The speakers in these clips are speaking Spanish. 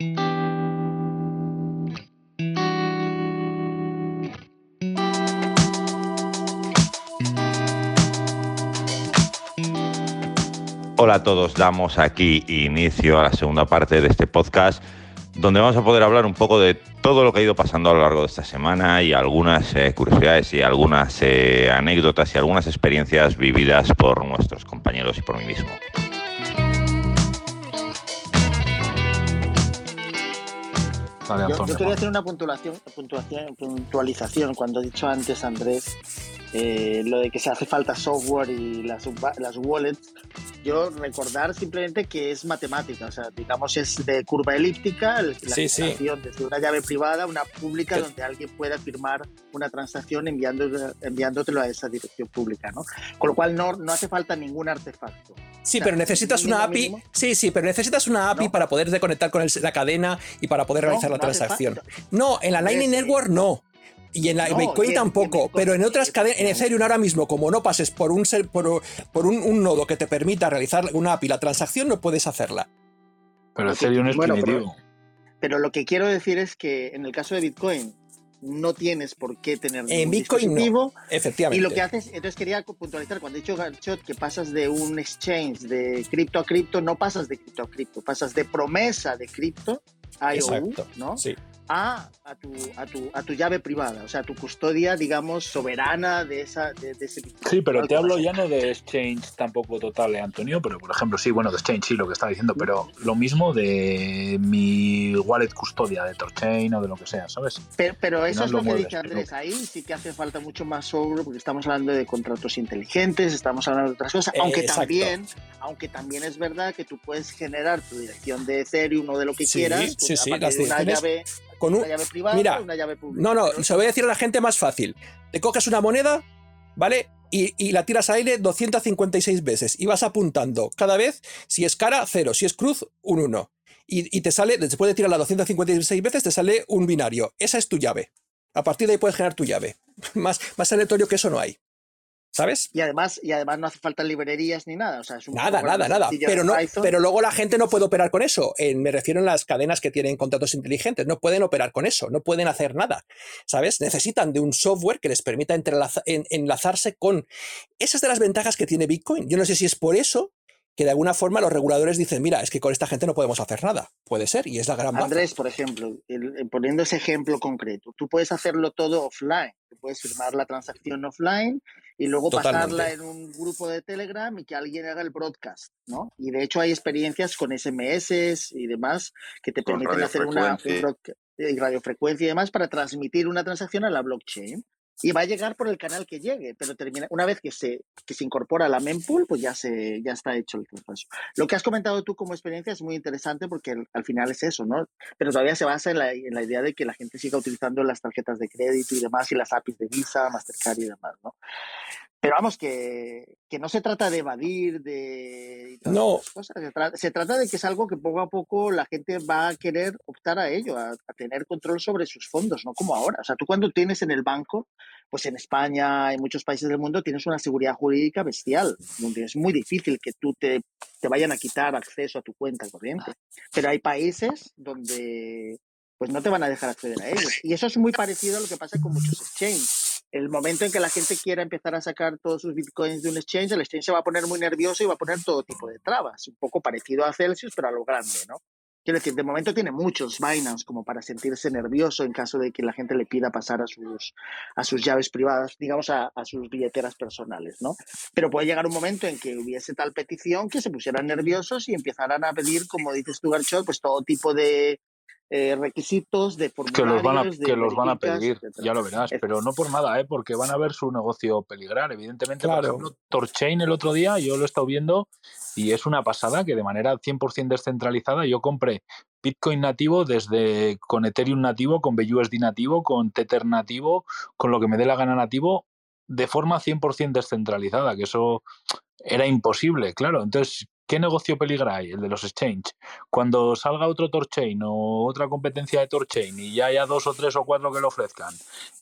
Hola a todos, damos aquí inicio a la segunda parte de este podcast donde vamos a poder hablar un poco de todo lo que ha ido pasando a lo largo de esta semana y algunas eh, curiosidades y algunas eh, anécdotas y algunas experiencias vividas por nuestros compañeros y por mí mismo. Yo, quería hacer una puntuación, puntuación, puntualización cuando he dicho antes, Andrés, eh, lo de que se hace falta software y las, las wallets, yo recordar simplemente que es matemática, o sea, digamos es de curva elíptica, la sí, desde una llave privada a una pública donde alguien pueda firmar una transacción enviando, enviándotelo a esa dirección pública, ¿no? Con lo cual no, no hace falta ningún artefacto. Sí, pero necesitas una API. Sí, sí, pero necesitas una API para poder desconectar con la cadena y para poder realizar la transacción. No, en la Lightning Network no. Y en la Bitcoin tampoco, pero en otras cadenas, en Ethereum ahora mismo, como no pases por un por, por un, nodo que te permita realizar una API, la transacción no puedes hacerla. Pero Ethereum es primitivo. Pero, lo que quiero decir es que en el caso de Bitcoin no tienes por qué tener en Bitcoin efectivamente. Y lo que haces, entonces quería puntualizar cuando he dicho Garchot que pasas de un exchange de cripto a cripto, no pasas de cripto a cripto, pasas de promesa de cripto a IOU, ¿no? Sí a, a, tu, a, tu, a tu llave privada, o sea, tu custodia, digamos, soberana de, esa, de, ese Sí, pero te hablo ya no de exchange tampoco total, eh, Antonio, pero por ejemplo, sí, bueno, de exchange, sí, lo que está diciendo, pero lo mismo de mi wallet custodia de Torchain o de lo que sea, ¿sabes? Pero, eso es lo, que dice Andrés, ahí sí que hace falta mucho más sobre, porque estamos hablando de contratos inteligentes, estamos hablando de otras cosas, aunque también, aunque también es verdad que tú puedes generar tu dirección de Ethereum o de lo que quieras, sí, sí, las una llave con una llave privada mira, una llave pública. No, no, se lo voy a decir a la gente más fácil. Te coges una moneda, ¿vale? Y, la tiras al aire 256 veces y vas apuntando cada vez, si es cara, cero, si es cruz, un 1. Y, te sale, después de tirarla 256 veces, te sale un binario. Esa es tu llave. A partir de ahí puedes generar tu llave. Más, más aleatorio que eso no hay. ¿Sabes? Y además, y además no hace falta librerías ni nada. O sea, es un nada, nada, nada. Pero, no, pero luego la gente no puede operar con eso. me refiero a las cadenas que tienen contratos inteligentes. No pueden operar con eso. No pueden hacer nada. ¿Sabes? Necesitan de un software que les permita enlazarse con. Esas de las ventajas que tiene Bitcoin. Yo no sé si es por eso que de alguna forma los reguladores dicen, mira, es que con esta gente no podemos hacer nada. Puede ser, y es la gran Andrés, por ejemplo, poniendo ese ejemplo concreto, tú puedes hacerlo todo offline. Tú puedes firmar la transacción offline y luego pasarla en un grupo de Telegram y que alguien haga el broadcast, ¿no? Y de hecho hay experiencias con SMS y demás que te permiten hacer una radiofrecuencia y demás para transmitir una transacción a la blockchain y va a llegar por el canal que llegue, pero termina, una vez que se, que se incorpora a la mempool, pues ya, se, ya está hecho el proceso. Lo que has comentado tú como experiencia es muy interesante porque al final es eso, ¿no? Pero todavía se basa en la, en la idea de que la gente siga utilizando las tarjetas de crédito y demás y las APIs de Visa, Mastercard y demás, ¿no? Pero vamos, que, que, no se trata de evadir, de... No. Se, trata, de que es algo que poco a poco la gente va a querer optar a ello, a, tener control sobre sus fondos, no como ahora. O sea, tú cuando tienes en el banco, pues en España, en muchos países del mundo, tienes una seguridad jurídica bestial, donde es muy difícil que tú te, te vayan a quitar acceso a tu cuenta corriente. Pero hay países donde pues no te van a dejar acceder a ellos. Y eso es muy parecido a lo que pasa con muchos exchanges el momento en que la gente quiera empezar a sacar todos sus bitcoins de un exchange, el exchange se va a poner muy nervioso y va a poner todo tipo de trabas, un poco parecido a Celsius, pero a lo grande, ¿no? Quiero decir, de momento tiene muchos Binance como para sentirse nervioso en caso de que la gente le pida pasar a sus, a sus llaves privadas, digamos, a, sus billeteras personales, ¿no? Pero puede llegar un momento en que hubiese tal petición que se pusieran nerviosos y empezaran a pedir, como dices tú, Garchot, pues todo tipo de, eh, requisitos de que los van a, que los van a pedir, ya lo verás, pero no por nada, ¿eh? porque van a ver su negocio peligrar. Evidentemente, por ejemplo, Torchain el otro día, yo lo he estado viendo y es una pasada que de manera 100% descentralizada yo compré Bitcoin nativo desde con Ethereum nativo, con BUSD nativo, con Tether nativo, con lo que me dé la gana nativo de forma 100% descentralizada, que eso era imposible, claro. Entonces, ¿qué negocio peligra hay? El de los exchange. Cuando salga otro Torchain o otra competencia de Torchain y ya haya dos o tres o cuatro que lo ofrezcan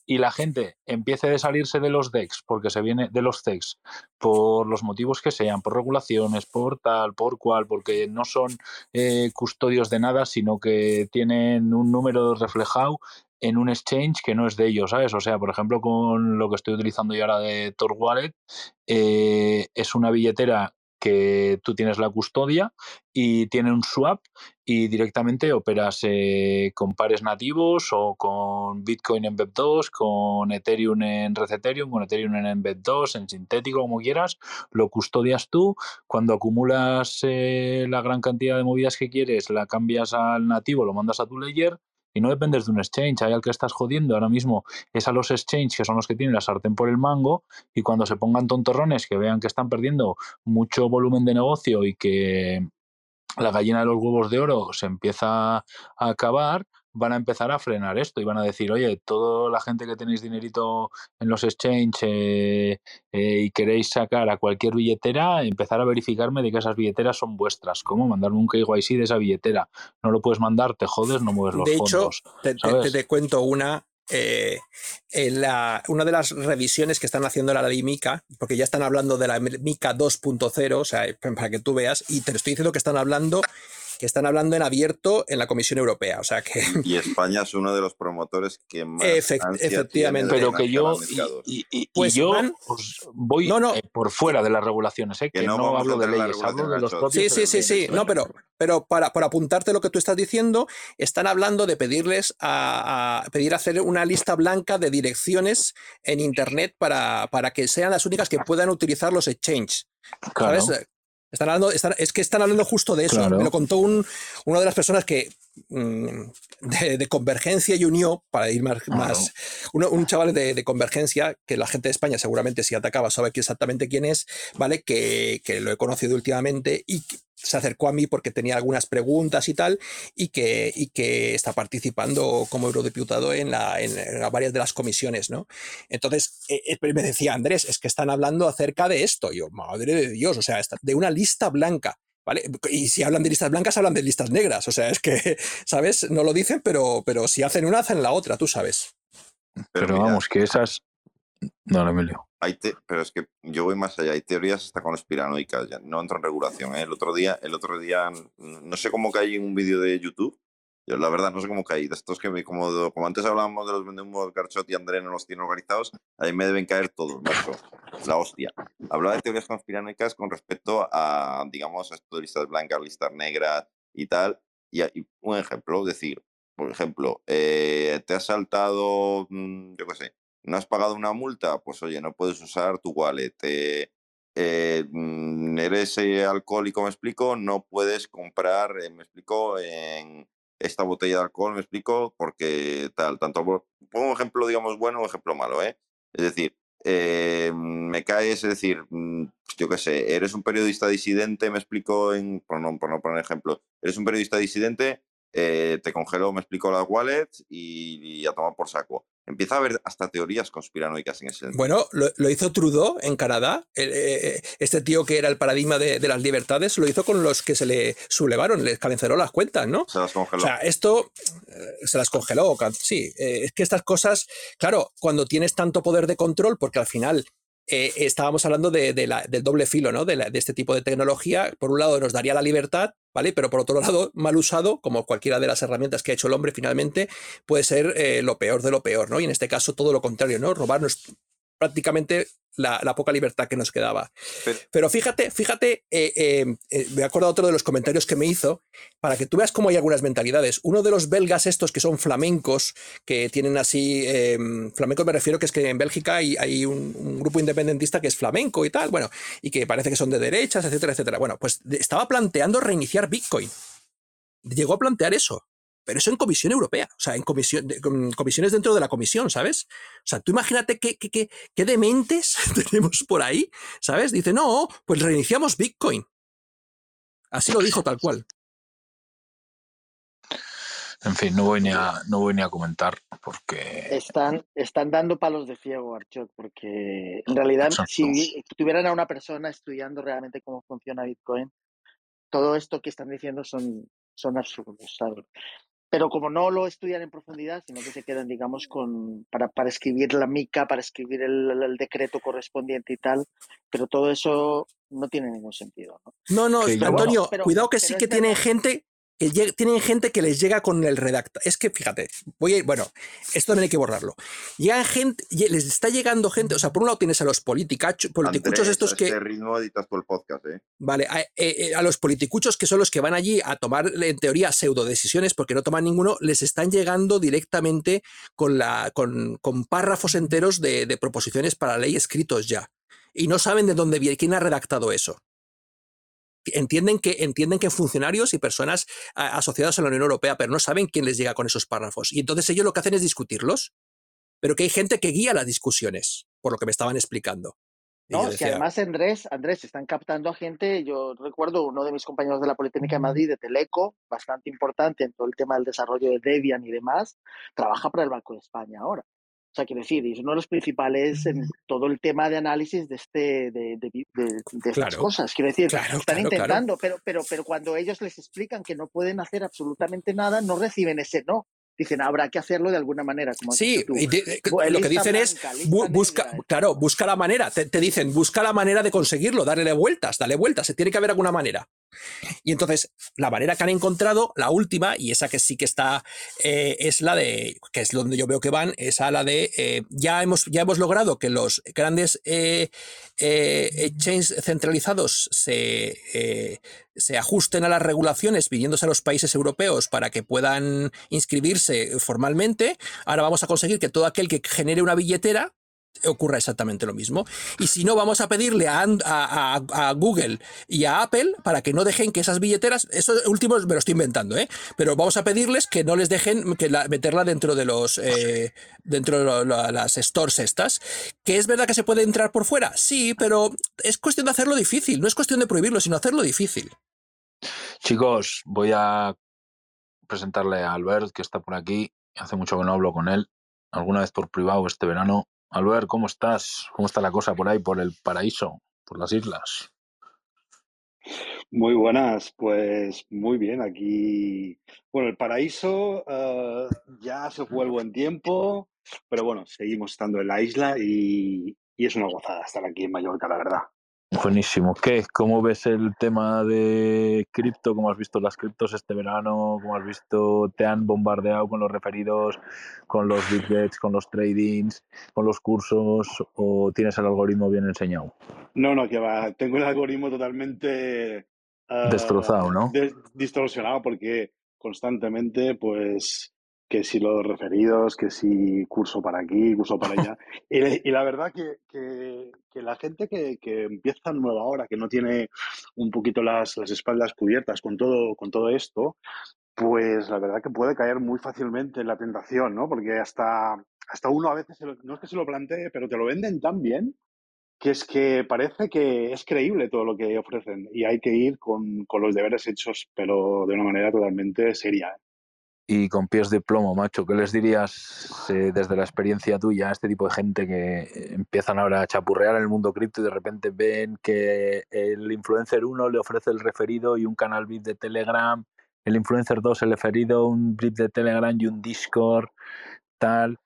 y la gente empiece a salirse de los DEX porque se viene de los CEX por los motivos que sean, por regulaciones, por tal, por cual, porque no son eh, custodios de nada, sino que tienen un número reflejado en un exchange que no es de ellos, ¿sabes? O sea, por ejemplo, con lo que estoy utilizando yo ahora de Tor Wallet, eh, es una billetera que tú tienes la custodia y tiene un swap y directamente operas eh, con pares nativos o con Bitcoin en BEP2, con Ethereum en Red Ethereum, con Ethereum en BEP2, en sintético, como quieras, lo custodias tú, cuando acumulas eh, la gran cantidad de movidas que quieres, la cambias al nativo, lo mandas a tu ledger y no dependes de un exchange. Hay al que estás jodiendo ahora mismo es a los exchanges que son los que tienen la sartén por el mango y cuando se pongan tontorrones que vean que están perdiendo mucho volumen de negocio y que la gallina de los huevos de oro se empieza a acabar, van a empezar a frenar esto y van a decir, oye, toda la gente que tenéis dinerito en los exchanges eh, eh, y queréis sacar a cualquier billetera, empezar a verificarme de que esas billeteras son vuestras. ¿Cómo? Mandarme un KYC de esa billetera. No lo puedes mandar, te jodes, no mueves los de fondos. De hecho, te, cuento una eh, en la, una de las revisiones que están haciendo la ley MICA, porque ya están hablando de la MICA 2.0, o sea, para que tú veas, y te estoy diciendo que están hablando que están hablando en abierto en la Comisión Europea. O sea que... Y España es uno de los promotores que más. efectivamente. Pero que yo. Y, pues yo pues, voy eh, por fuera de las regulaciones, ¿eh? que, no, hablo de leyes, hablo de los propios. Sí, sí, sí, sí. No, pero, pero para, para, apuntarte lo que tú estás diciendo, están hablando de pedirles a, pedir hacer una lista blanca de direcciones en Internet para, para que sean las únicas que puedan utilizar los exchanges. Claro. Están hablando, es que están hablando justo de eso. Me lo contó un, una de las personas que mm, de, Convergencia y Unión, para ir más, más un chaval de, de, Convergencia, que la gente de España seguramente si atacaba sabe exactamente quién es, ¿vale? Que, que lo he conocido últimamente y se acercó a mí porque tenía algunas preguntas y tal, y que, y que está participando como eurodiputado en, la, en, varias de las comisiones, ¿no? Entonces, eh, eh, me decía Andrés, es que están hablando acerca de esto. yo, madre de Dios, o sea, de una lista blanca. ¿Vale? Y si hablan de listas blancas, hablan de listas negras. O sea, es que, ¿sabes? No lo dicen, pero, pero si hacen una, hacen la otra, tú sabes. Pero, vamos, que esas. No, Emilio pero es que yo voy más allá. Hay teorías hasta conspiranoicas, ya no entro en regulación. ¿eh? El otro día, el otro día, no sé cómo caí en un vídeo de YouTube. Yo, la verdad, no sé cómo caí. De estos que, como, como antes hablábamos de los vendemos del Carchot y André no los tienen organizados, ahí me deben caer todos, macho. La hostia. Hablaba de teorías conspiranoicas con respecto a, digamos, a esto de listas blancas, listas negras y tal. Y, un ejemplo, decir, por ejemplo, eh, te has saltado, mm, yo qué sé, no has pagado una multa, pues oye, no puedes usar tu wallet. Eh, eh, mm, eres alcohólico, me explico, no puedes comprar, me explico, en esta botella de alcohol, me explico, porque tal, tanto, pongo un ejemplo, digamos, bueno un ejemplo malo, ¿eh? Es decir, me caes, es decir, mm, yo qué sé, eres un periodista disidente, me explico, por, no, por no poner ejemplo, eres un periodista disidente, te congelo, me explico, las wallets y, y a tomar por saco Empieza a haber hasta teorías conspiranoicas en ese sentido. Bueno, lo, hizo Trudeau en Canadá. Eh, este tío que era el paradigma de, las libertades lo hizo con los que se le sublevaron, les calenceró las cuentas, ¿no? Se las congeló. O sea, esto eh, se las congeló, sí. Eh, es que estas cosas, claro, cuando tienes tanto poder de control, porque al final estábamos hablando de, del doble filo, ¿no? De, de, este tipo de tecnología. Por un lado nos daría la libertad, ¿vale? Pero por otro lado, mal usado, como cualquiera de las herramientas que ha hecho el hombre finalmente, puede ser eh, lo peor de lo peor, ¿no? Y en este caso todo lo contrario, ¿no? Robarnos prácticamente la, poca libertad que nos quedaba. Pero, fíjate, fíjate, eh, eh, eh, me acuerdo otro de los comentarios que me hizo, para que tú veas cómo hay algunas mentalidades. Uno de los belgas estos que son flamencos, que tienen así, flamenco me refiero que es que en Bélgica hay, un, un, grupo independentista que es flamenco y tal, bueno, y que parece que son de derechas, etcétera, etcétera. Bueno, pues estaba planteando reiniciar Bitcoin. Llegó a plantear eso pero eso en Comisión Europea, o sea, en comisión, comisiones dentro de la Comisión, ¿sabes? O sea, tú imagínate qué, qué, qué, qué dementes tenemos por ahí, ¿sabes? Dice, no, pues reiniciamos Bitcoin. Así lo dijo tal cual. En fin, no voy ni a, no voy ni a comentar porque... Están, están dando palos de ciego, Archot, porque en realidad si tuvieran a una persona estudiando realmente cómo funciona Bitcoin, todo esto que están diciendo son, son absurdos, ¿sabes? Pero como no lo estudian en profundidad, sino que se quedan, digamos, con para, para escribir la mica, para escribir el, decreto correspondiente y tal, pero todo eso no tiene ningún sentido. No, no, no Antonio, cuidado que sí que tienen gente tienen gente que les llega con el redacta. Es que fíjate, voy a, bueno, esto también hay que borrarlo. Llega gente, les está llegando gente, o sea, por un lado tienes a los politicuchos estos que. Este ritmo editas el podcast, ¿eh? Vale, a, eh, eh, a, los politicuchos que son los que van allí a tomar, en teoría, pseudo decisiones porque no toman ninguno, les están llegando directamente con, la, con, con párrafos enteros de, de proposiciones para ley escritos ya. Y no saben de dónde viene, quién ha redactado eso entienden que, entienden que funcionarios y personas asociadas a la Unión Europea, pero no saben quién les llega con esos párrafos. Y entonces ellos lo que hacen es discutirlos, pero que hay gente que guía las discusiones, por lo que me estaban explicando. no, es que además Andrés, Andrés, están captando a gente, yo recuerdo uno de mis compañeros de la Politécnica de Madrid, de Teleco, bastante importante en todo el tema del desarrollo de Debian y demás, trabaja para el Banco de España ahora. O sea, quiero decir, es uno de los principales en todo el tema de análisis de este de, estas cosas. Quiero decir, están intentando, pero, pero, pero cuando ellos les explican que no pueden hacer absolutamente nada, no reciben ese no. Dicen, habrá que hacerlo de alguna manera. Como sí, lo que dicen es, busca, claro, busca la manera. Te, te, dicen, busca la manera de conseguirlo, darle vueltas, dale vueltas, se tiene que haber alguna manera. Y entonces, la manera que han encontrado, la última, y esa que sí que está, eh, es la de, que es donde yo veo que van, es a la de, eh, ya, hemos, ya hemos logrado que los grandes eh, exchanges centralizados se, se ajusten a las regulaciones viniéndose a los países europeos para que puedan inscribirse formalmente. Ahora vamos a conseguir que todo aquel que genere una billetera ocurra exactamente lo mismo. Y si no, vamos a pedirle a, a, Google y a Apple para que no dejen que esas billeteras, eso último me lo estoy inventando, ¿eh? pero vamos a pedirles que no les dejen meterla dentro de los eh, dentro de las stores estas. Que es verdad que se puede entrar por fuera, sí, pero es cuestión de hacerlo difícil, no es cuestión de prohibirlo, sino hacerlo difícil. Chicos, voy a presentarle a Albert, que está por aquí. Hace mucho que no hablo con él. Alguna vez por privado este verano Albert, ¿cómo estás? ¿Cómo está la cosa por ahí, por el paraíso, por las islas? Muy buenas, pues muy bien, aquí, bueno, el paraíso uh, ya se fue el buen tiempo, pero bueno, seguimos estando en la isla y, y es una gozada estar aquí en Mallorca, la verdad. Buenísimo. ¿Qué? ¿Cómo ves el tema de cripto? ¿Cómo has visto las criptos este verano? ¿Cómo has visto? ¿Te han bombardeado con los referidos, con los big bets, con los tradings, con los cursos o tienes el algoritmo bien enseñado? No, no, que va. Tengo el algoritmo totalmente... Ah, Destrozado, ¿no? distorsionado porque constantemente pues que si los referidos, que si curso para aquí, curso para allá. y, la verdad que, que, la gente que, que, empieza nueva ahora, que no tiene un poquito las, las, espaldas cubiertas con todo, con todo esto, pues la verdad que puede caer muy fácilmente en la tentación, ¿no? Porque hasta, hasta uno a veces, no es que se lo plantee, pero te lo venden tan bien que es que parece que es creíble todo lo que ofrecen y hay que ir con, con los deberes hechos, pero de una manera totalmente seria. Y con pies de plomo, macho. ¿Qué les dirías eh, desde la experiencia tuya a este tipo de gente que empiezan ahora a chapurrear en el mundo cripto y de repente ven que el influencer 1 le ofrece el referido y un canal VIP de Telegram, el influencer 2 el referido, un VIP de Telegram y un Discord, tal?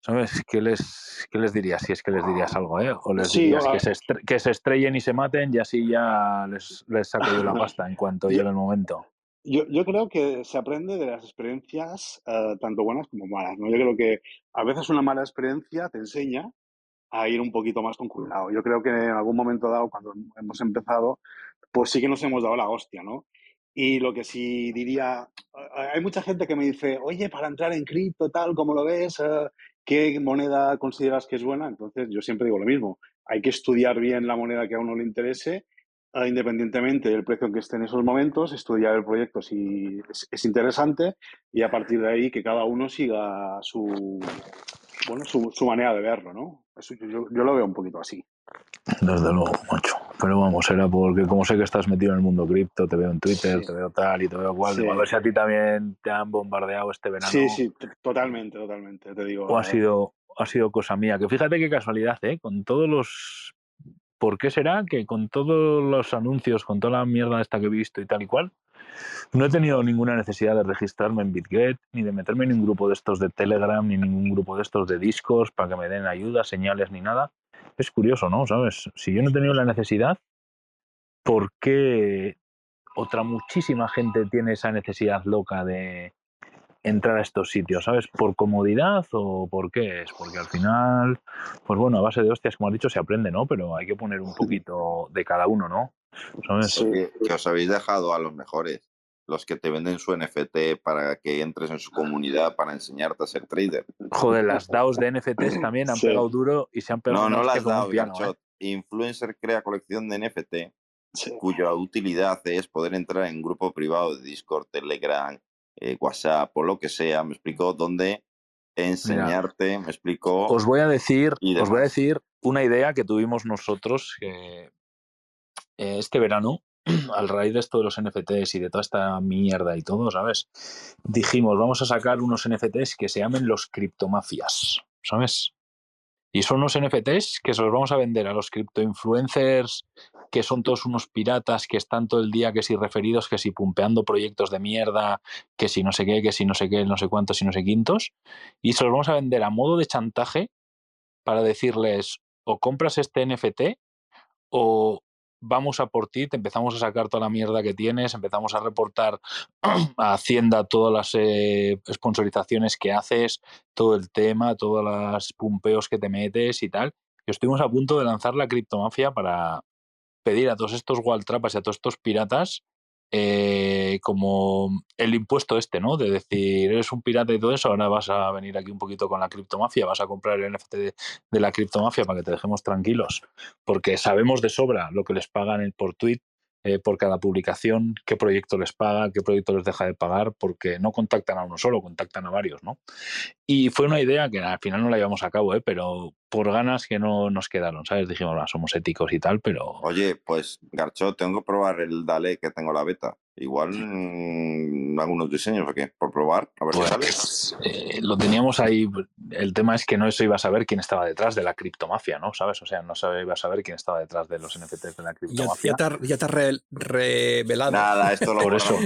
¿Sabes? ¿Qué les, qué les dirías? Si es que les dirías algo, ¿eh? O les dirías que, se que se estrellen y se maten y así ya les, les saco yo la pasta en cuanto llegue el momento. Yo, yo, creo que se aprende de las experiencias eh, tanto buenas como malas. ¿no? Yo creo que a veces una mala experiencia te enseña a ir un poquito más con cuidado. Yo creo que en algún momento dado, cuando hemos empezado, pues sí que nos hemos dado la hostia, ¿no? Y lo que sí diría, hay mucha gente que me dice, oye, para entrar en cripto, tal, ¿cómo lo ves? Eh, ¿Qué moneda consideras que es buena? Entonces yo siempre digo lo mismo, hay que estudiar bien la moneda que a uno le interese independientemente del precio en que esté en esos momentos, estudiar el proyecto si es, interesante y a partir de ahí que cada uno siga su, bueno, su, manera de verlo, ¿no? yo, lo veo un poquito así. Desde luego, mucho. pero vamos, era porque como sé que estás metido en el mundo cripto, te veo en Twitter, te veo tal y te veo cual, a ver si a ti también te han bombardeado este verano. Sí, sí, totalmente, totalmente, te digo. O ha eh. sido, ha sido cosa mía, que fíjate qué casualidad, ¿eh? Con todos los... ¿Por qué será que con todos los anuncios, con toda la mierda esta que he visto y tal y cual, no he tenido ninguna necesidad de registrarme en BitGet, ni de meterme en ningún grupo de estos de Telegram, ni ningún grupo de estos de discos para que me den ayuda, señales ni nada. Es curioso, ¿no? ¿Sabes? Si yo no he tenido la necesidad, ¿por qué otra muchísima gente tiene esa necesidad loca de entrar a estos sitios? ¿Sabes? ¿Por comodidad o por qué es? Porque al final, pues bueno, a base de hostias, como has dicho, se aprende, ¿no? Pero hay que poner un poquito de cada uno, ¿no? ¿Sabes? que os habéis dejado a los mejores los que te venden su NFT para que entres en su comunidad para enseñarte a ser trader. Joder, las DAOs de NFTs también han pegado duro y se han pegado No, no las DAOs, ¿eh? Influencer crea colección de NFT cuya utilidad es poder entrar en un grupo privado de Discord, Telegram, eh, WhatsApp o lo que sea, me explico, donde enseñarte, me explico. Os voy a decir, os voy a decir una idea que tuvimos nosotros eh, este verano al raíz de esto de los NFTs y de toda esta mierda y todo, ¿sabes? Dijimos, vamos a sacar unos NFTs que se llamen los criptomafias, ¿sabes? Y son unos NFTs que se los vamos a vender a los criptoinfluencers, que son todos unos piratas que están todo el día, que si referidos, que si pumpeando proyectos de mierda, que si no sé qué, que si no sé qué, no sé cuántos y no sé quintos. Y se los vamos a vender a modo de chantaje para decirles, o compras este NFT o vamos a por ti, te empezamos a sacar toda la mierda que tienes, empezamos a reportar a Hacienda todas las eh, sponsorizaciones que haces, todo el tema, todos los pumpeos que te metes y tal. Y estuvimos a punto de lanzar la criptomafia para pedir a todos estos Waltrapas y a todos estos piratas eh, como el impuesto este, ¿no? De decir, eres un pirata y todo eso, ahora vas a venir aquí un poquito con la criptomafia, vas a comprar el NFT de, la criptomafia para que te dejemos tranquilos, porque sabemos de sobra lo que les pagan por tweet, eh, por cada publicación, qué proyecto les paga, qué proyecto les deja de pagar, porque no contactan a uno solo, contactan a varios, ¿no? Y fue una idea que al final no la llevamos a cabo, ¿eh? pero por ganas que no nos quedaron, ¿sabes? Dijimos, somos éticos y tal, pero... Oye, pues Garcho, tengo que probar el Dale que tengo la beta. Igual mm, algunos diseños, ¿o qué? Por probar, a ver sale. Pues, eh, lo teníamos ahí. El tema es que no eso iba a saber quién estaba detrás de la criptomafia, ¿no? ¿Sabes? O sea, no se iba a saber quién estaba detrás de los NFTs de la criptomafia. Ya, ya te, has revelado. Nada, esto lo Por eso.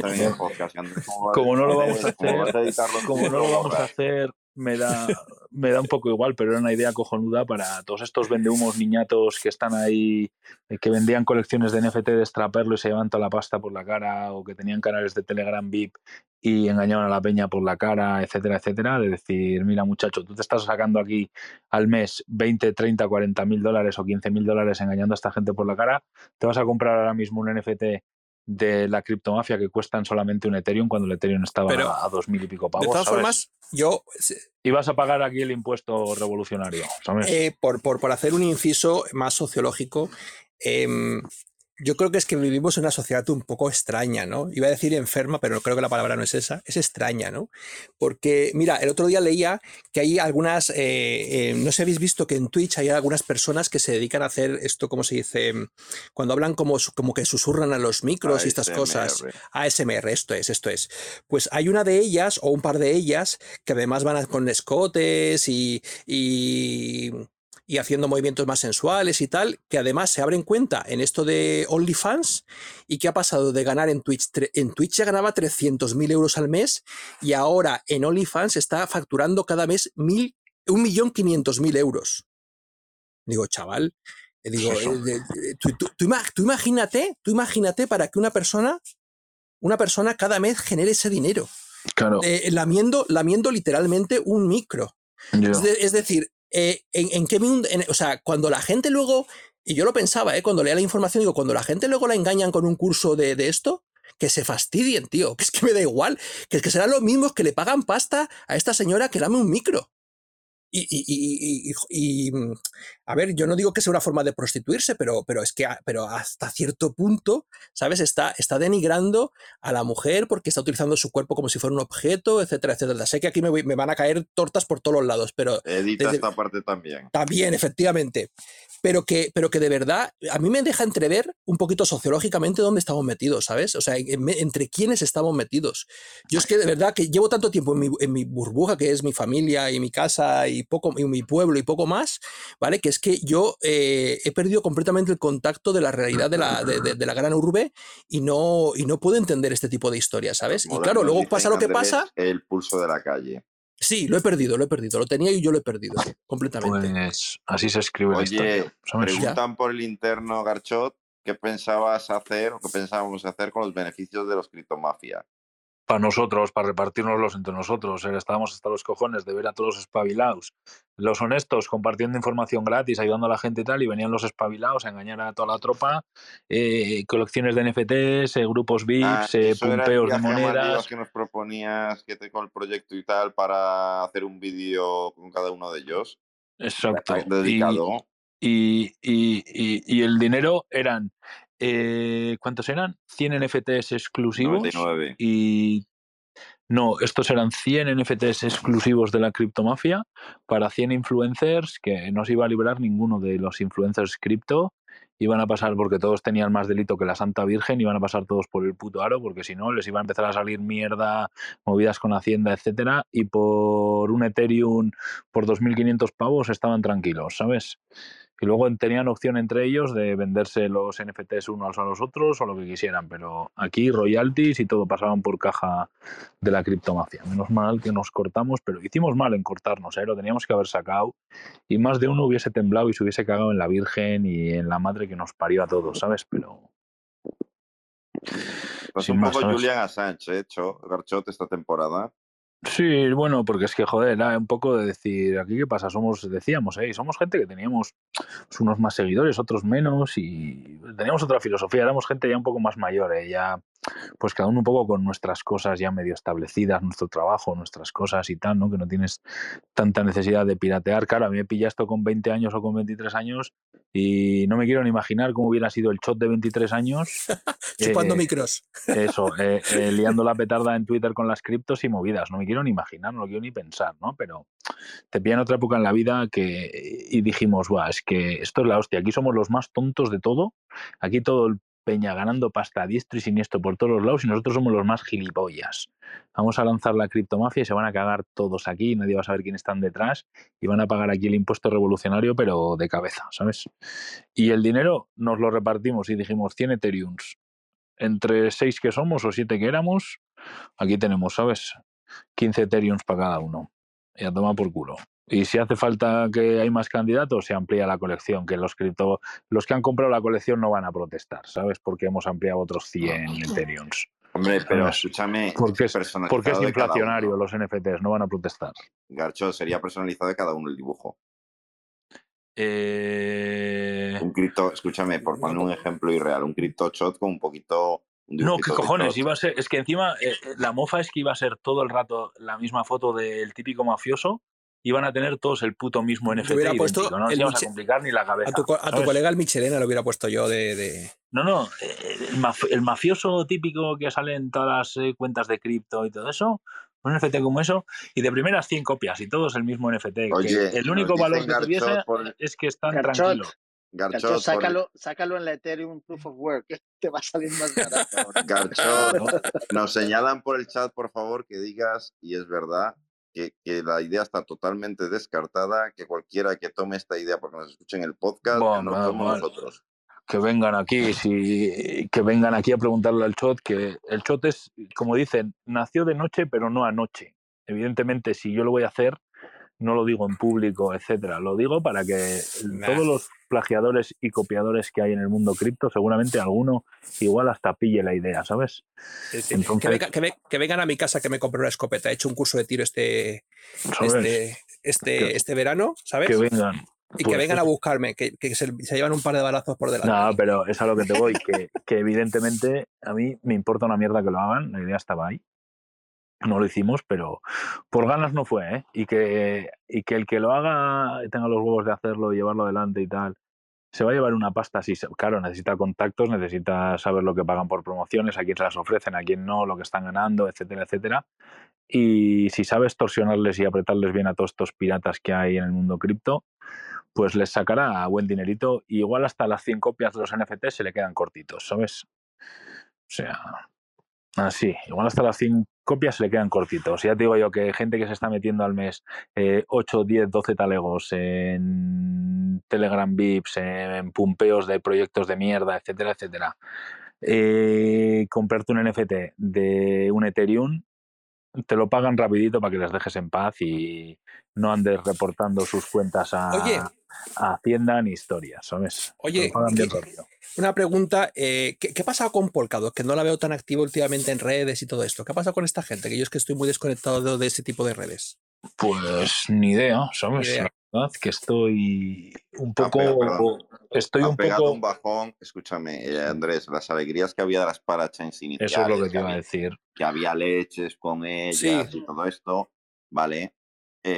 Como no lo vamos a hacer, como no lo vamos a hacer me da, me da un poco igual, pero era una idea cojonuda para todos estos vendehumos niñatos que están ahí, eh, que vendían colecciones de NFT de extraperlo y se llevan toda la pasta por la cara, o que tenían canales de Telegram VIP y engañaban a la peña por la cara, etcétera, etcétera, de decir, mira muchacho, tú te estás sacando aquí al mes 20, 30, 40 mil dólares o 15 mil dólares engañando a esta gente por la cara, te vas a comprar ahora mismo un NFT de la criptomafia que cuestan solamente un Ethereum cuando el Ethereum estaba a dos mil y pico pavos. De todas formas, yo. Y vas a pagar aquí el impuesto revolucionario. Eh, por, por, por, hacer un inciso más sociológico, eh, yo creo que es que vivimos en una sociedad un poco extraña, ¿no? Iba a decir enferma, pero creo que la palabra no es esa, es extraña, ¿no? Porque, mira, el otro día leía que hay algunas, eh, eh, no sé si habéis visto que en Twitch hay algunas personas que se dedican a hacer esto, ¿cómo se dice? Cuando hablan como, como que susurran a los micros y estas cosas. ASMR, esto es, esto es. Pues hay una de ellas, o un par de ellas, que además van con escotes y, y y haciendo movimientos más sensuales y tal, que además se abren cuenta en esto de OnlyFans y que ha pasado de ganar en Twitch, en Twitch ya ganaba 300.000 euros al mes y ahora en OnlyFans está facturando cada mes mil, 1.500.000 euros. Digo, chaval, digo, eh, tú, imagínate, tú imagínate para que una persona, una persona cada mes genere ese dinero. Claro. Eh, lamiendo, lamiendo literalmente un micro. es, decir, eh, en, qué o sea, cuando la gente luego, y yo lo pensaba, eh, cuando leía la información, digo, cuando la gente luego la engañan con un curso de, esto, que se fastidien, tío, que es que me da igual, que es que serán los mismos que le pagan pasta a esta señora que dame un micro. Y, y, mm, a ver, yo no digo que sea una forma de prostituirse, pero, pero es que pero hasta cierto punto, ¿sabes? Está, está denigrando a la mujer porque está utilizando su cuerpo como si fuera un objeto, etcétera, etcétera. Sé que aquí me, me van a caer tortas por todos los lados, pero... Edita esta parte también. También, efectivamente pero que, pero que de verdad a mí me deja entrever un poquito sociológicamente dónde estamos metidos, ¿sabes? O sea, entre quiénes estamos metidos. Yo es que de verdad que llevo tanto tiempo en mi, en mi, burbuja, que es mi familia y mi casa y, poco, y mi pueblo y poco más, ¿vale? Que es que yo eh, he perdido completamente el contacto de la realidad de la, de, de, la gran urbe y no, y no puedo entender este tipo de historias, ¿sabes? Y claro, luego pasa lo que pasa. El pulso de la calle. Sí, lo he perdido, lo he perdido. Lo tenía y yo lo he perdido completamente. Pues así se escribe Oye, la historia. preguntan por el interno Garchot qué pensabas hacer o qué pensábamos hacer con los beneficios de los criptomafias para nosotros, para repartirnoslos entre nosotros. Estábamos hasta los cojones de ver a todos los espabilados, los honestos compartiendo información gratis, ayudando a la gente y tal, y venían los espabilados a engañar a toda la tropa, eh, colecciones de NFTs, eh, grupos VIPs, ah, eh, pumpeos de monedas. que nos proponías que te con el proyecto y tal para hacer un vídeo con cada uno de ellos. Exacto. Dedicado. Y, y, y, y, el dinero eran eh, ¿Cuántos eran? 100 NFTs exclusivos. 99. Y no, estos eran 100 NFTs exclusivos de la criptomafia para 100 influencers que no se iba a librar ninguno de los influencers cripto. Iban a pasar porque todos tenían más delito que la Santa Virgen, iban a pasar todos por el puto aro, porque si no les iba a empezar a salir mierda, movidas con Hacienda, etcétera, y por un Ethereum por 2.500 pavos estaban tranquilos, ¿sabes? Y luego tenían opción entre ellos de venderse los NFTs unos a los otros o lo que quisieran, pero aquí royalties y todo pasaban por caja de la criptomafia. Menos mal que nos cortamos, pero hicimos mal en cortarnos, ¿eh? lo teníamos que haber sacado y más de uno hubiese temblado y se hubiese cagado en la Virgen y en la madre que nos parió a todos, ¿sabes? Pero... Pues un poco Julian Assange, hecho, ¿eh? Garchot esta temporada. Sí, bueno, porque es que, joder, un poco de decir, aquí qué pasa, somos, decíamos, ¿eh? somos gente que teníamos unos más seguidores, otros menos, y teníamos otra filosofía, éramos gente ya un poco más mayor, ¿eh? ya pues cada uno un poco con nuestras cosas ya medio establecidas, nuestro trabajo, nuestras cosas y tal, ¿no? Que no tienes tanta necesidad de piratear. Claro, a mí me pilla esto con 20 años o con 23 años y no me quiero ni imaginar cómo hubiera sido el shot de 23 años. Chupando eh, micros. Eso, eh, eh, liando la petarda en Twitter con las criptos y movidas. No me quiero ni imaginar, no lo quiero ni pensar, ¿no? Pero te pilla en otra época en la vida que y dijimos, Buah, es que esto es la hostia, aquí somos los más tontos de todo, aquí todo el peña ganando pasta a diestro y siniestro por todos los lados y nosotros somos los más gilipollas. Vamos a lanzar la criptomafia y se van a cagar todos aquí, nadie va a saber quién están detrás y van a pagar aquí el impuesto revolucionario, pero de cabeza, ¿sabes? Y el dinero nos lo repartimos y dijimos 100 Ethereums. Entre 6 que somos o 7 que éramos, aquí tenemos, ¿sabes? 15 Ethereums para cada uno. Y a tomar por culo. Y si hace falta que hay más candidatos, se amplía la colección, que los cripto, los que han comprado la colección no van a protestar, ¿sabes? Porque hemos ampliado otros 100 Ethereums. Hombre, pero escúchame. Porque es, porque es inflacionario los NFTs, no van a protestar. Garcho, sería personalizado de cada uno el dibujo. Eh... Un cripto, escúchame, por poner un ejemplo irreal, un cripto shot con un poquito. No, ¿qué cojones? Iba a ser, es que encima eh, eh, la mofa es que iba a ser todo el rato la misma foto del típico mafioso iban a tener todos el puto mismo NFT. Hubiera puesto no nos íbamos a complicar ni la cabeza. A tu, a tu colega el Michelena lo hubiera puesto yo de. No, no. Eh, el, mafioso típico que sale en todas las eh, cuentas de cripto y todo eso. Un NFT como eso, y de primeras 100 copias, y todos el mismo NFT. el único valor que tuviese es que están tranquilos. Garchot, sácalo, sácalo, en la Ethereum Proof of Work, que te va a salir más barato. Garchot, nos señalan por el chat, por favor, que digas, y es verdad, que, la idea está totalmente descartada, que cualquiera que tome esta idea porque nos escuchen el podcast, no somos nosotros. Que vengan aquí, si, que vengan aquí a preguntarle al Chot, que el Chot es, como dicen, nació de noche, pero no anoche. Evidentemente, si yo lo voy a hacer, no lo digo en público, etcétera. Lo digo para que todos los plagiadores y copiadores que hay en el mundo cripto, seguramente alguno igual hasta pille la idea, ¿sabes? que, vengan a mi casa que me compre una escopeta. He hecho un curso de tiro este, este, este, este verano, ¿sabes? Que vengan. Y que pues vengan a buscarme, que, se, llevan un par de balazos por delante. No, pero es a lo que te voy, que, que evidentemente a mí me importa una mierda que lo hagan, la idea estaba ahí no lo hicimos, pero por ganas no fue, ¿eh? Y que, y que el que lo haga tenga los huevos de hacerlo llevarlo adelante y tal, se va a llevar una pasta. Sí, claro, necesita contactos, necesita saber lo que pagan por promociones, a quién se las ofrecen, a quién no, lo que están ganando, etcétera, etcétera. Y si sabes torsionarles y apretarles bien a todos estos piratas que hay en el mundo cripto, pues les sacará buen dinerito. Igual hasta las 100 copias de los NFT se le quedan cortitos, ¿sabes? O sea, así, igual hasta las 100 copias se le quedan cortitos. Ya te digo yo que gente que se está metiendo al mes 8, 10, 12 talegos en Telegram VIPs, en pumpeos de proyectos de mierda, etcétera, etcétera. Eh, comprarte un NFT de un Ethereum te lo pagan rapidito para que les dejes en paz y no andes reportando sus cuentas a, Hacienda ni historias, ¿sabes? Oye, una pregunta, eh, ¿qué, ¿qué, ha pasado con Polkadot? Que no la veo tan activa últimamente en redes y todo esto. ¿Qué ha pasado con esta gente? Que yo es que estoy muy desconectado de, ese tipo de redes. Pues ni idea, ¿sabes? La verdad que estoy un poco... estoy un pegado poco... un bajón, escúchame, eh, Andrés, las alegrías que había de las parachains iniciales. Eso es lo que te iba a decir. Que había leches con ellas y todo esto, ¿vale?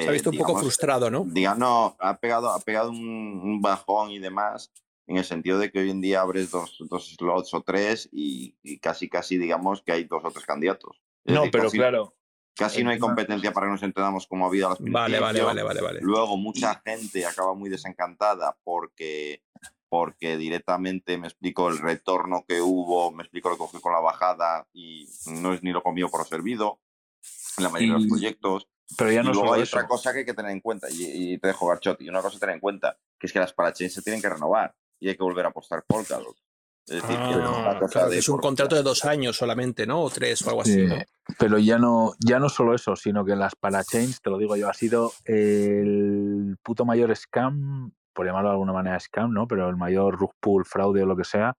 Se ha visto un poco frustrado, ¿no? Diga, no, ha pegado, ha pegado un, bajón y demás, en el sentido de que hoy en día abres dos, dos slots o tres y, casi, casi digamos que hay dos o tres candidatos. no, pero claro. Casi no hay competencia para que nos entendamos como ha habido las Vale, vale, vale, vale, vale. Luego mucha gente acaba muy desencantada porque porque directamente me explico el retorno que hubo, me explico lo que cogió con la bajada y no es ni lo comido por servido en la mayoría de los proyectos. Pero ya no y luego hay otra cosa que hay que tener en cuenta, y, te dejo Garchotti, y una cosa a tener en cuenta, que es que las parachains se tienen que renovar y hay que volver a apostar Polkadot. Es decir, ah, es un contrato de dos años solamente, ¿no? O tres o algo así. Pero ya no, ya no solo eso, sino que las parachains, te lo digo yo, ha sido el puto mayor scam, por llamarlo de alguna manera scam, ¿no? Pero el mayor rug pull, fraude o lo que sea,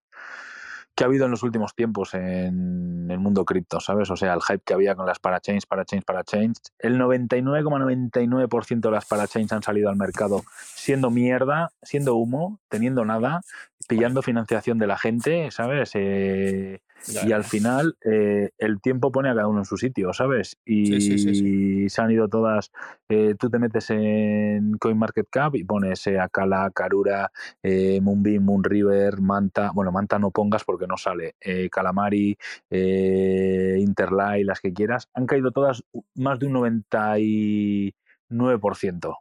que ha habido en los últimos tiempos en el mundo cripto, ¿sabes? O sea, el hype que había con las parachains, parachains, parachains. El 99,99% de las parachains han salido al mercado siendo mierda, siendo humo, teniendo nada, pillando financiación de la gente, ¿sabes? Eh, y al final eh, el tiempo pone a cada uno en su sitio, ¿sabes? Y se han ido todas. Eh, tú te metes en CoinMarketCap y pones eh, Akala, Karura, Moonbeam, Moonriver, Manta. Bueno, Manta no pongas porque no sale. Calamari, Interlay, las que quieras. Han caído todas más de un 99%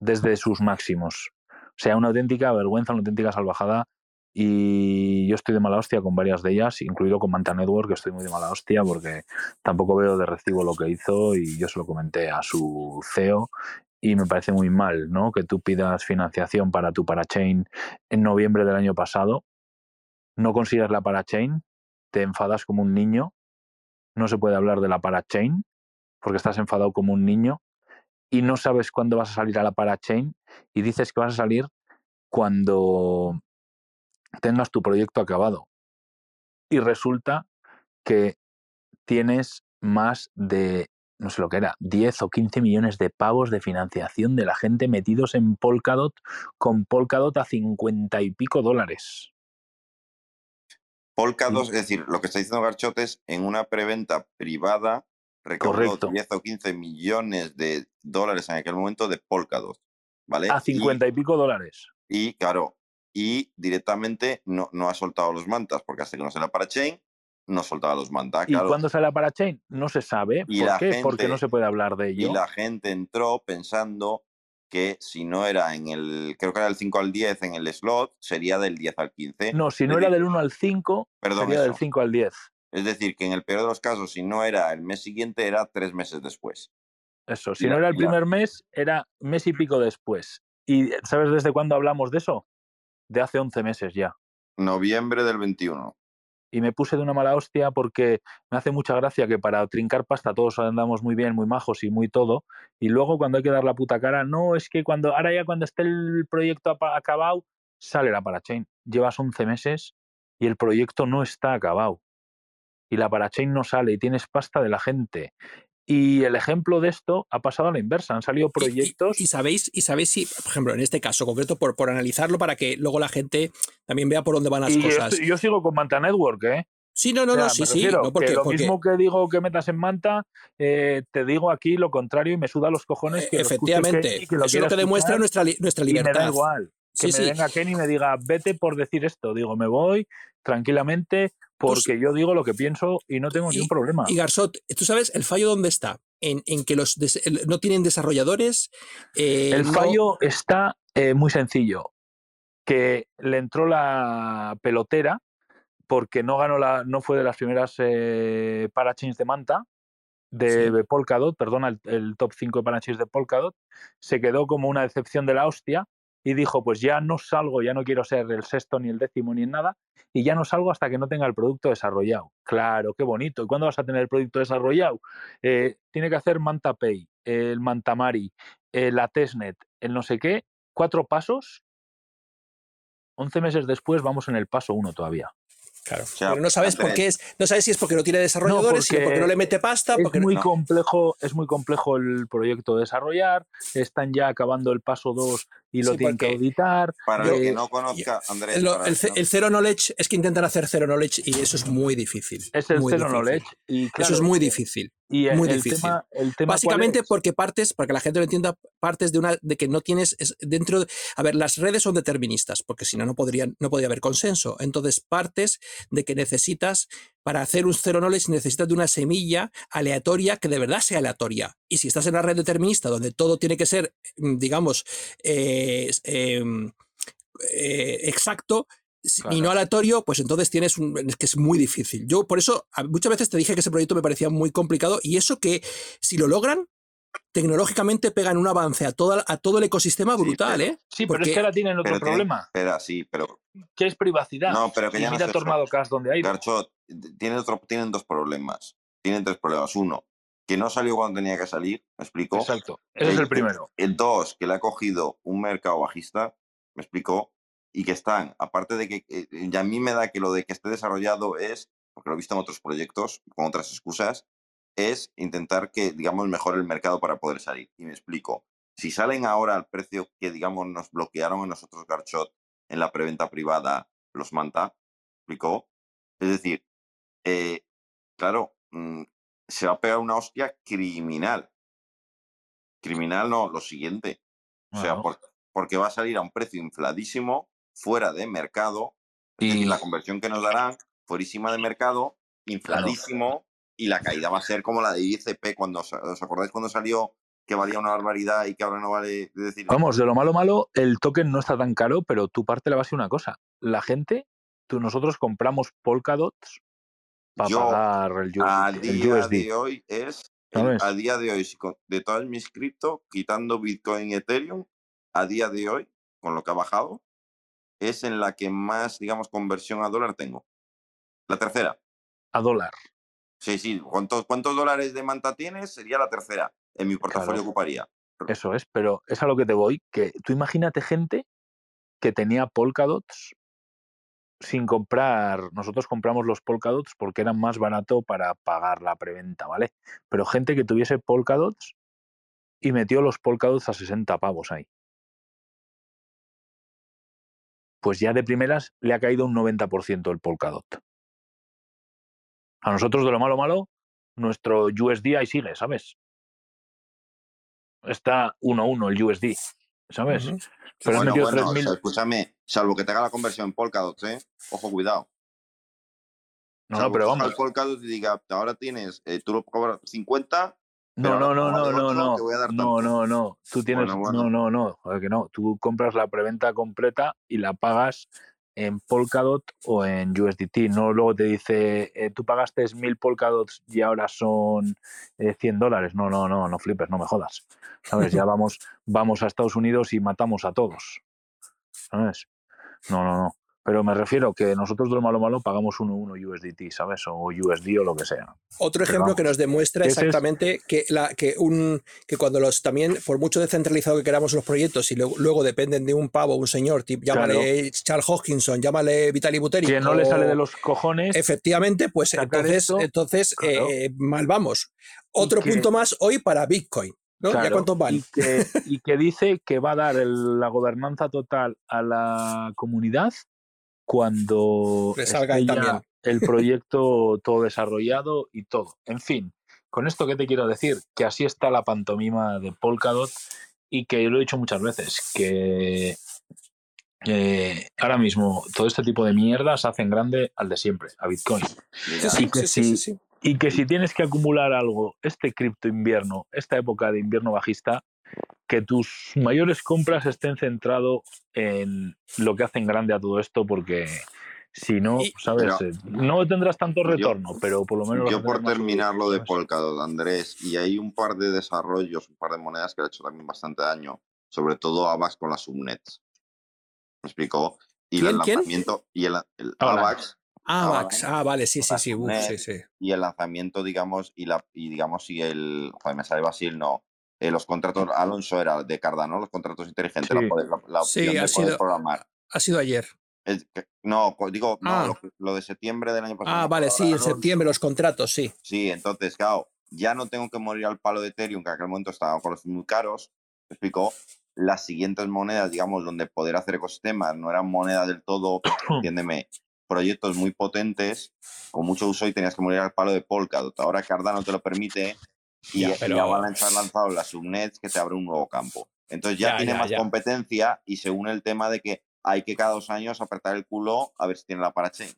desde sus máximos. O sea, una auténtica vergüenza, una auténtica salvajada y yo estoy de mala hostia con varias de ellas, incluido con Manta Network, que estoy muy de mala hostia porque tampoco veo de recibo lo que hizo y yo se lo comenté a su CEO y me parece muy mal, ¿no? Que tú pidas financiación para tu parachain en noviembre del año pasado, no consigues la parachain, te enfadas como un niño, no se puede hablar de la parachain porque estás enfadado como un niño y no sabes cuándo vas a salir a la parachain y dices que vas a salir cuando tengas tu proyecto acabado. Y resulta que tienes más de, no sé lo que era, 10 o 15 millones de pavos de financiación de la gente metidos en Polkadot con Polkadot a 50 y pico dólares. Polkadot, es decir, lo que está diciendo Garchotes, en una preventa privada recaudó 10 o 15 millones de dólares en aquel momento de Polkadot. ¿vale? A 50 y pico dólares. Y claro, y directamente no, no ha soltado los mantas, porque hasta que no se la parachain, no soltaba los mantas. ¿Y cuándo sale la parachain? No se sabe. ¿Por qué? porque no se puede hablar de ello. Y la gente entró pensando que si no era en el, creo que era del 5 al 10 en el slot, sería del 10 al 15. No, si no era del 1 al 5, sería del 5 al 10. Es decir, que en el peor de los casos, si no era el mes siguiente, era tres meses después. Eso, si no era el primer mes, era mes y pico después. ¿Y sabes desde cuándo hablamos de eso? De hace 11 meses ya. Noviembre del 21. Y me puse de una mala hostia porque me hace mucha gracia que para trincar pasta todos andamos muy bien, muy majos y muy todo. Y luego cuando hay que dar la puta cara, no, es que cuando ahora ya cuando esté el proyecto acabado, sale la parachain. Llevas 11 meses y el proyecto no está acabado. Y la parachain no sale y tienes pasta de la gente. Y el ejemplo de esto ha pasado a la inversa. Han salido proyectos. Y, sabéis, y sabéis si, por ejemplo, en este caso concreto, por, por analizarlo para que luego la gente también vea por dónde van las cosas. Yo, yo, sigo con Manta Network, ¿eh? Sí, no, no, no, sí, sí. No, porque, lo mismo que digo que metas en manta, eh, te digo aquí lo contrario y me suda los cojones. Que Efectivamente, eso es lo que demuestra nuestra, nuestra libertad. me da igual que me venga Kenny y me diga, vete por decir esto. Digo, me voy tranquilamente pues porque yo digo lo que pienso y no tengo ningún problema. Y Garzot, ¿tú sabes el fallo dónde está? En, que los no tienen desarrolladores. Eh, el fallo está eh, muy sencillo. Que le entró la pelotera porque no ganó la, no fue de las primeras eh, parachains de Manta, de Polkadot, perdona, el, top 5 de parachains de Polkadot, se quedó como una decepción de la hostia y dijo, pues ya no salgo, ya no quiero ser el sexto ni el décimo ni en nada, y ya no salgo hasta que no tenga el producto desarrollado. Claro, qué bonito. ¿Y cuándo vas a tener el producto desarrollado? Eh, tiene que hacer Manta Pay, el Mantamari, eh, la Testnet, el no sé qué, cuatro pasos. Once meses después vamos en el paso uno todavía. Claro. pero no sabes por qué es, no sabes si es porque no tiene desarrolladores, porque, porque no le mete pasta. Es muy complejo, es muy complejo el proyecto de desarrollar. Están ya acabando el paso 2 y lo tienen que auditar. Para el que no conozca, Andrés. el, cero knowledge es que intentan hacer cero knowledge y eso es muy difícil. Es el cero knowledge. Y eso es muy difícil. Y muy difícil. Básicamente porque partes, para que la gente lo entienda, partes de una de que no tienes dentro. a ver, las redes son deterministas, porque si no, no podrían, no podría haber consenso. Entonces, partes de que necesitas, para hacer un cero knowledge, necesitas de una semilla aleatoria que de verdad sea aleatoria. Y si estás en la red determinista, donde todo tiene que ser, mm, digamos, eh, em, eh, exacto, y no aleatorio, pues entonces tienes un, es que es muy difícil. Yo por eso muchas veces te dije que ese proyecto me parecía muy complicado y eso que si lo logran, tecnológicamente pegan un avance a, toda, a todo el ecosistema brutal, ¿eh? Sí, pero es que ahora tienen otro problema. Espera, sí, pero... ¿Qué es privacidad? No, pero que ya mira no Tornado Cast donde hay. Garchot, tienen, otro, tienen dos problemas. Tienen tres problemas. Uno, que no salió cuando tenía que salir, ¿me explico? Exacto, ese es el primero. El dos, que le ha cogido un mercado bajista, ¿me explicó? y que están, aparte de que, eh, y a mí me da que lo de que esté desarrollado es, porque lo he visto en otros proyectos con otras excusas, es intentar que, digamos, mejore el mercado para poder salir. Y me explico. Si salen ahora al precio que, digamos, nos bloquearon en nosotros Garchot en la preventa privada los Manta, ¿explicó? Es decir, eh, claro, mm, se va a pegar una hostia criminal. Criminal no, lo siguiente. O sea, porque va a salir a un precio infladísimo fuera de mercado y la conversión que nos darán fuerísima de mercado, infladísimo y la caída va a ser como la de ICP cuando os acordáis cuando salió que valía una barbaridad y que ahora no vale decir. Vamos, de lo malo malo, el token no está tan caro, pero tu parte le va a ser una cosa. La gente, tú, nosotros compramos Polkadots para pagar el, USD, al día de hoy es al día de hoy de todas mis cripto, quitando Bitcoin y Ethereum, a día de hoy, con lo que ha bajado, es en la que más, digamos, conversión a dólar tengo. La tercera. A dólar. Sí, sí. ¿Cuántos, cuántos dólares de manta tienes? Sería la tercera. En mi portafolio ocuparía. Eso es, pero es a lo que te voy, que tú imagínate gente que tenía Polkadots sin comprar, nosotros compramos los Polkadots porque eran más barato para pagar la preventa, ¿vale? Pero gente que tuviese Polkadots y metió los Polkadots a 60 pavos ahí. pues ya de primeras le ha caído un 90% el Polkadot. A nosotros de lo malo malo, nuestro USD ahí sigue, ¿sabes? Está 1-1 el USD, ¿sabes? Pero bueno, bueno, escúchame, salvo que te haga la conversión en Polkadot, ¿eh? Ojo, cuidado. No, no, pero vamos. Polkadot y diga, ahora tienes, eh, tú lo cobras 50 no, no, no, no, no, no. No, no, no. Tú tienes. No, no, no. que no. Tú compras la preventa completa y la pagas en Polkadot o en USDT. No luego te dice, eh, tú pagaste mil Polkadots y ahora son 100 eh, dólares. No, no, no, no flipes, no me jodas. ¿Sabes? Ya vamos, vamos a Estados Unidos y matamos a todos. ¿Sabes? No, no, no. Pero me refiero que nosotros de lo malo malo pagamos 1.1 USDT, ¿sabes? O USD o lo que sea. Otro ejemplo que nos demuestra exactamente que, la, que, un, que cuando los también, por mucho descentralizado que queramos los proyectos y luego, dependen de un pavo, un señor, tipo, llámale Charles Hoskinson, llámale Vitaly Buterin. Que no le sale de los cojones. Efectivamente, pues entonces, entonces eh, mal vamos. Otro punto más hoy para Bitcoin. ¿no? ¿Ya cuántos van? Y que, y que, dice que va a dar la gobernanza total a la comunidad cuando salga también. el proyecto todo desarrollado y todo. En fin, con esto que te quiero decir, que así está la pantomima de Polkadot y que yo lo he dicho muchas veces, que ahora mismo todo este tipo de mierdas hacen grande al de siempre, a Bitcoin. y, que si, tienes que acumular algo, este cripto invierno, esta época de invierno bajista, que tus mayores compras estén centrado en lo que hacen grande a todo esto, porque si no, sabes, eh, no tendrás tanto retorno, pero por lo menos... Yo por terminar lo de Polkadot, Andrés, y hay un par de desarrollos, un par de monedas que ha hecho también bastante daño, sobre todo Avax con las subnets. ¿Me explicó? Y el lanzamiento, y el, Avax... Avax, ah, vale, sí, sí, sí, sí, sí, Y el lanzamiento, digamos, y, la, y digamos, y el... Joder, me sale Basil, no. Eh, los contratos, Alonso era de Cardano, los contratos inteligentes, la, la, opción de poder programar. Ha sido ayer no, digo, ah. lo, de septiembre del año pasado. Ah, vale, sí, en septiembre los contratos, sí. Sí, entonces, claro, ya no tengo que morir al palo de Ethereum, que en aquel momento estaban con los muy caros. Me explico, las siguientes monedas, digamos, donde poder hacer ecosistemas no eran monedas del todo, entiéndeme, proyectos muy potentes, con mucho uso y tenías que morir al palo de Polkadot. Ahora Cardano te lo permite y ya, van a estar lanzados las subnets que te abre un nuevo campo. Entonces ya, tiene más competencia y según el tema de que hay que cada dos años apretar el culo a ver si tiene la parachain.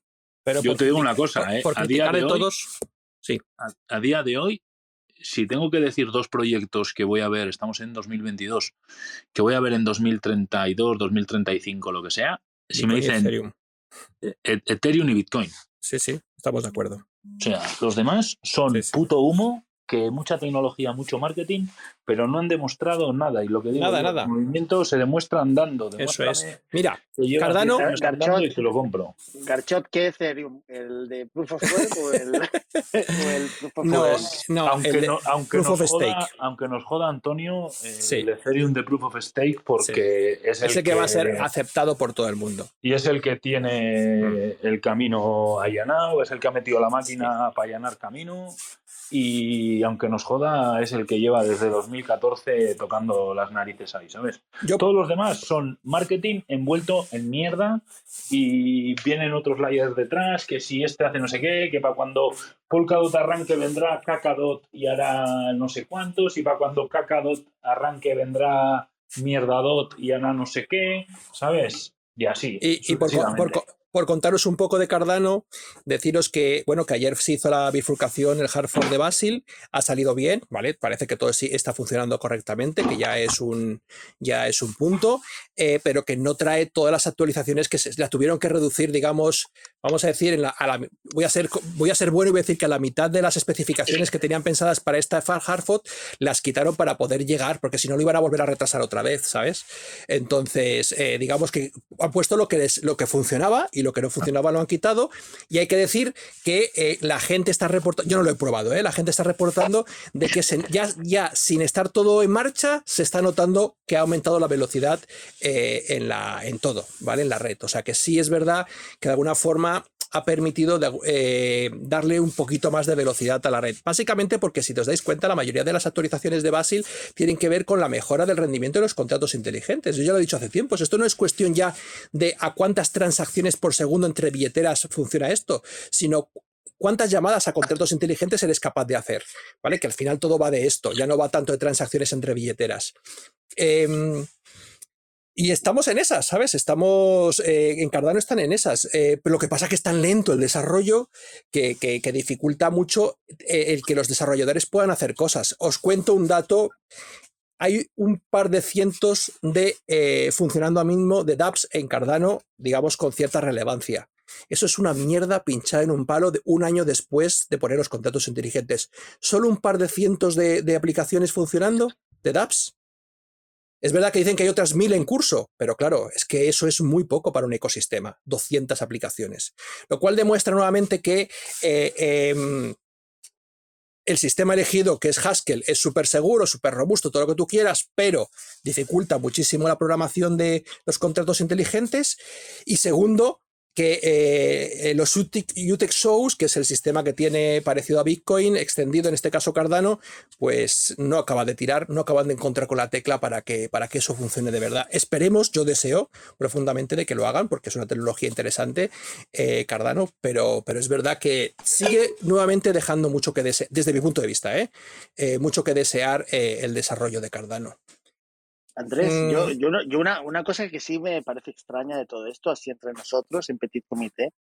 Pero Yo te digo una cosa, ¿eh? a día de, todos, sí. A, día de hoy, si tengo que decir dos proyectos que voy a ver, estamos en 2022, que voy a ver en 2032, 2035, lo que sea, si me dicen Ethereum. E, e, Ethereum y Bitcoin. Sí, sí, estamos de acuerdo. O sea, los demás son puto humo que mucha tecnología, mucho marketing, pero no han demostrado nada. Y lo que digo, nada, nada. los movimientos se demuestran dando. Eso es. Mira, Cardano. Garchot, y se lo compro. Garchot, ¿qué Ethereum? ¿El de Proof of Work o el, Proof of no, No, aunque, el aunque, proof nos of joda, stake. aunque nos joda Antonio, el Ethereum de Proof of Stake, porque es el que, va a ser aceptado por todo el mundo. Y es el que tiene mm. el camino allanado, es el que ha metido la máquina para allanar camino y aunque nos joda, es el que lleva desde 2014 tocando las narices ahí, ¿sabes? Todos los demás son marketing envuelto en mierda y vienen otros layers detrás, que si este hace no sé qué, que para cuando Polkadot arranque vendrá Kakadot y hará no sé cuántos, y para cuando Kakadot arranque vendrá Mierdadot y hará no sé qué, ¿sabes? Y así. Y, y por, por contaros un poco de Cardano, deciros que, bueno, que ayer se hizo la bifurcación, el hard fork de Basil, ha salido bien, ¿vale? Parece que todo está funcionando correctamente, que ya es un, ya es un punto, eh, pero que no trae todas las actualizaciones que se, la tuvieron que reducir, digamos, vamos a decir, en la, voy, a ser, voy a ser bueno y voy a decir que a la mitad de las especificaciones que tenían pensadas para esta hard fork las quitaron para poder llegar, porque si no lo iban a volver a retrasar otra vez, ¿sabes? Entonces, eh, digamos que han puesto lo que, lo que funcionaba lo que no funcionaba lo han quitado. Y hay que decir que eh, la gente está reportando, yo no lo he probado, ¿eh? la gente está reportando de que ya, ya sin estar todo en marcha, se está notando que ha aumentado la velocidad eh, en, la, en todo, ¿vale? En la red. O sea que sí es verdad que de alguna forma ha permitido eh, darle un poquito más de velocidad a la red. Básicamente porque si os dais cuenta, la mayoría de las actualizaciones de Basil tienen que ver con la mejora del rendimiento de los contratos inteligentes. Yo ya lo he dicho hace tiempo, esto no es cuestión ya de a cuántas transacciones por segundo entre billeteras funciona esto, sino cuántas llamadas a contratos inteligentes eres capaz de hacer, ¿vale? Que al final todo va de esto, ya no va tanto de transacciones entre billeteras. Em, y estamos en esas, ¿sabes? Estamos, eh, en Cardano están en esas. Eh, pero lo que pasa es que es tan lento el desarrollo que, dificulta mucho eh, el que los desarrolladores puedan hacer cosas. Os cuento un dato. Hay un par de cientos de funcionando a mismo de dApps en Cardano, digamos, con cierta relevancia. Eso es una mierda pinchada en un palo de un año después de poner los contratos inteligentes. Solo un par de cientos de, de aplicaciones funcionando de dApps es verdad que dicen que hay otras mil en curso, pero claro, es que eso es muy poco para un ecosistema, 200 aplicaciones. Lo cual demuestra nuevamente que eh, em, el sistema elegido, que es Haskell, es súper seguro, súper robusto, todo lo que tú quieras, pero dificulta muchísimo la programación de los contratos inteligentes. Y segundo, que eh, los UTEX Shows, que es el sistema que tiene parecido a Bitcoin, extendido en este caso Cardano, pues no acaba de tirar, no acaban de encontrar con la tecla para que, para que eso funcione de verdad. Esperemos, yo deseo profundamente de que lo hagan, porque es una tecnología interesante, eh, Cardano, pero, pero es verdad que sigue nuevamente dejando mucho que desear, desde mi punto de vista, ¿eh? mucho que desear el desarrollo de Cardano. Andrés, yo, yo, yo una, una, cosa que sí me parece extraña de todo esto, así entre nosotros en Petit Comité,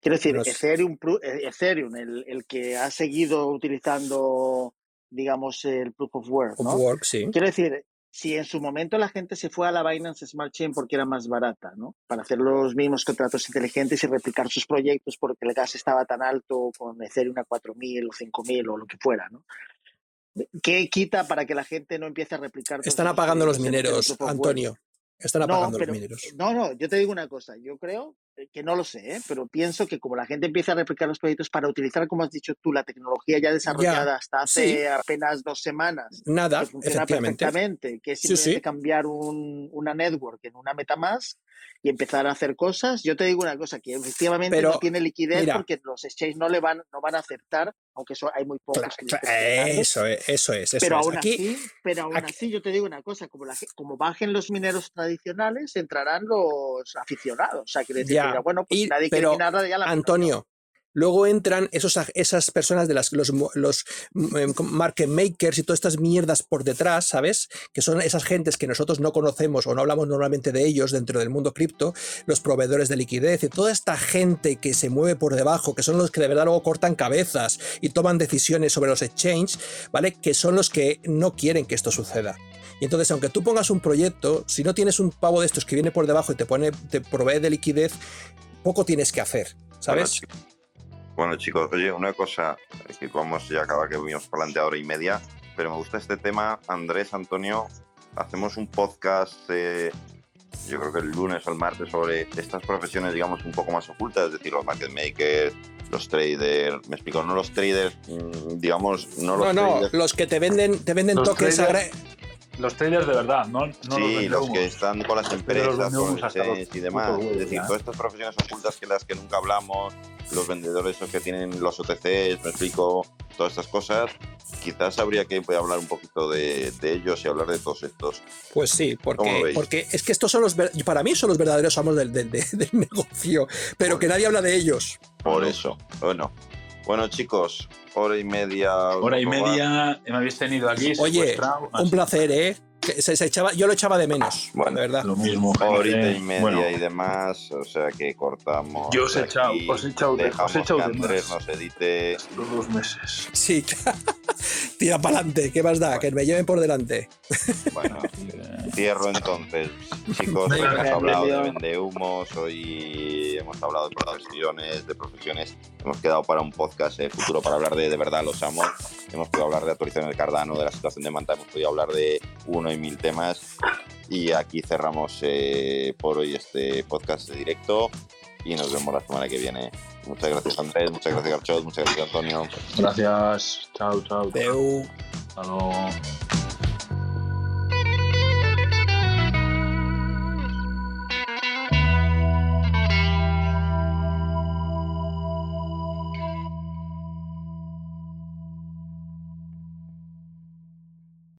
quiero decir, Ethereum, eh, Ethereum el, el, que ha seguido utilizando, digamos, el Proof of Work, ¿no? work, sí. Quiero decir, si en su momento la gente se fue a la Binance Smart Chain porque era más barata, ¿no? Para hacer los mismos contratos inteligentes y replicar sus proyectos porque el gas estaba tan alto con Ethereum a 4.000 o 5.000 o lo que fuera, ¿no? ¿Qué quita para que la gente no empiece a replicar? Están apagando los mineros, Antonio. Están apagando los mineros. No, no, yo te digo una cosa. Yo creo que no lo sé, ¿eh? pero pienso que como la gente empieza a replicar los proyectos para utilizar, como has dicho tú, la tecnología ya desarrollada hasta hace apenas dos semanas. Nada, que funciona perfectamente. Que es simplemente cambiar una network en una MetaMask y empezar a hacer cosas. Yo te digo una cosa, que efectivamente no tiene liquidez porque los exchanges no le van, no van a aceptar, aunque eso hay muy pocos. eso, es, eso es. pero, Aún así, pero aún así, yo te digo una cosa, como, la, como bajen los mineros tradicionales, entrarán los aficionados. O sea, que decir, bueno, pues nadie quiere nada, ya la Antonio, Luego entran esos, esas personas de las, los, los mm, market makers y todas estas mierdas por detrás, ¿sabes? Que son esas gentes que nosotros no conocemos o no hablamos normalmente de ellos dentro del mundo cripto, los proveedores de liquidez y toda esta gente que se mueve por debajo, que son los que de verdad luego cortan cabezas y toman decisiones sobre los exchanges, ¿vale? Que son los que no quieren que esto suceda. Y entonces, aunque tú pongas un proyecto, si no tienes un pavo de estos que viene por debajo y te pone, te provee de liquidez, poco tienes que hacer, ¿sabes? Chicos, oye, una cosa que vamos ya a acabar que vimos planteado hora y media, pero me gusta este tema. Andrés, Antonio, hacemos un podcast, yo creo que el lunes o el martes, sobre estas profesiones, digamos, un poco más ocultas, es decir, los market makers, los traders, me explico, no los traders, mm, digamos, no los no, no, los que te venden, te venden toques los traders de verdad, ¿no? sí, los, que están con las empresas, con el y demás. es decir, todas estas profesiones ocultas que las que nunca hablamos, los vendedores que tienen los OTCs, me explico, todas estas cosas, quizás habría que hablar un poquito de, ellos y hablar de todos estos. Pues sí, porque, porque es que estos son los, para mí son los verdaderos amos del, del, negocio, pero que nadie habla de ellos. Por eso, bueno. Bueno, chicos, hora y media. Hora y media me habéis tenido aquí. Oye, un placer, ¿eh? Se, echaba, yo lo echaba de menos, bueno, de verdad. Lo mismo. Horita y media y demás, o sea que cortamos. Yo os he echado, os he echado, os he echado que Andrés nos edite. Los dos meses. Sí, tira para adelante, ¿qué más da? Que me lleven por delante. Bueno, cierro entonces. Chicos, hoy hemos hablado de vendehumos, hoy hemos hablado de profesiones, de profesiones. Hemos quedado para un podcast eh, futuro para hablar de de verdad los amos. Hemos podido hablar de actualización del Cardano, de la situación de Manta, hemos podido hablar de uno y mil temas. Y aquí cerramos eh, por hoy este podcast de directo y nos vemos la semana que viene. Muchas gracias Andrés, muchas gracias Garchot, muchas gracias Antonio. Gracias, chao, chao. Deu. Hasta luego.